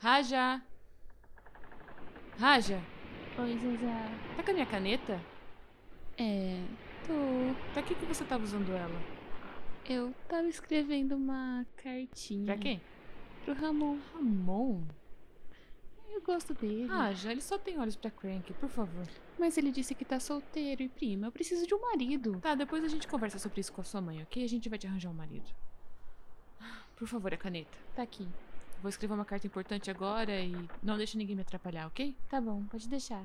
Raja! Raja, Oi, Zezá. tá com a minha caneta? É, tô. Pra que, que você tava usando ela? Eu tava escrevendo uma cartinha. Pra quem? Pro Ramon. Ramon? Eu gosto dele. Raja, ele só tem olhos pra Crank, por favor. Mas ele disse que tá solteiro e prima, eu preciso de um marido. Tá, depois a gente conversa sobre isso com a sua mãe, ok? A gente vai te arranjar um marido. Por favor, a caneta. Tá aqui. Vou escrever uma carta importante agora e não deixe ninguém me atrapalhar, ok? Tá bom, pode deixar.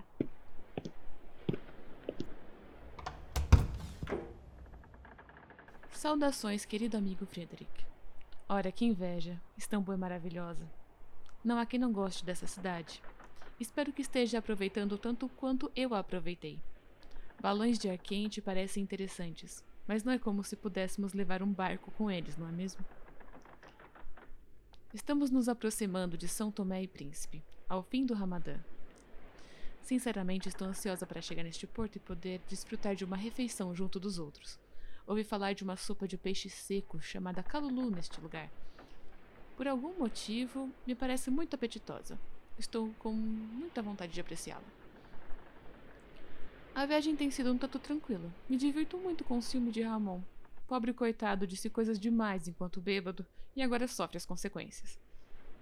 Saudações, querido amigo Frederick. Ora, que inveja! Istambul é maravilhosa. Não há quem não goste dessa cidade. Espero que esteja aproveitando tanto quanto eu a aproveitei. Balões de ar quente parecem interessantes, mas não é como se pudéssemos levar um barco com eles, não é mesmo? Estamos nos aproximando de São Tomé e Príncipe, ao fim do Ramadã. Sinceramente, estou ansiosa para chegar neste porto e poder desfrutar de uma refeição junto dos outros. Ouvi falar de uma sopa de peixe seco chamada calulu neste lugar. Por algum motivo, me parece muito apetitosa. Estou com muita vontade de apreciá-la. A viagem tem sido um tanto tranquila. Me divirto muito com o ciúme de Ramon. Pobre coitado disse coisas demais enquanto bêbado e agora sofre as consequências.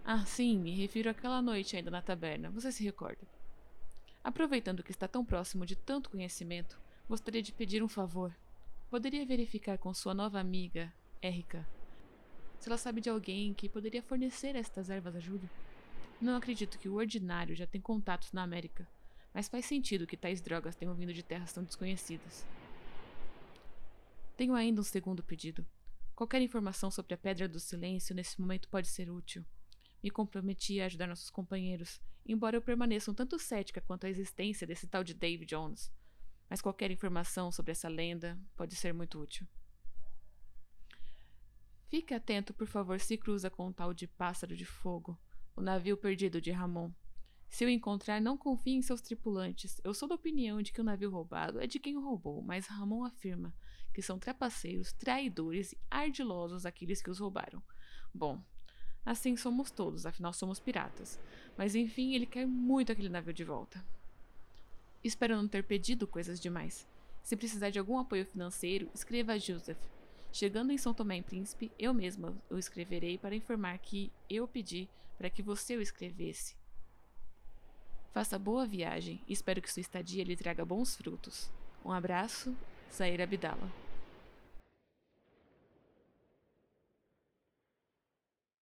Ah, sim, me refiro àquela noite ainda na taberna, você se recorda. Aproveitando que está tão próximo de tanto conhecimento, gostaria de pedir um favor. Poderia verificar com sua nova amiga, Érica, se ela sabe de alguém que poderia fornecer estas ervas a Júlio? Não acredito que o ordinário já tem contatos na América, mas faz sentido que tais drogas tenham vindo de terras tão desconhecidas. Tenho ainda um segundo pedido. Qualquer informação sobre a Pedra do Silêncio nesse momento pode ser útil. Me comprometi a ajudar nossos companheiros, embora eu permaneça um tanto cética quanto à existência desse tal de David Jones. Mas qualquer informação sobre essa lenda pode ser muito útil. Fique atento, por favor, se cruza com o tal de Pássaro de Fogo, o navio perdido de Ramon. Se o encontrar, não confie em seus tripulantes. Eu sou da opinião de que o navio roubado é de quem o roubou, mas Ramon afirma que são trapaceiros, traidores e ardilosos aqueles que os roubaram. Bom, assim somos todos, afinal somos piratas. Mas enfim, ele quer muito aquele navio de volta. Espero não ter pedido coisas demais. Se precisar de algum apoio financeiro, escreva a Joseph. Chegando em São Tomé e Príncipe, eu mesma o escreverei para informar que eu pedi para que você o escrevesse. Faça boa viagem e espero que sua estadia lhe traga bons frutos. Um abraço, Zaira Abdala.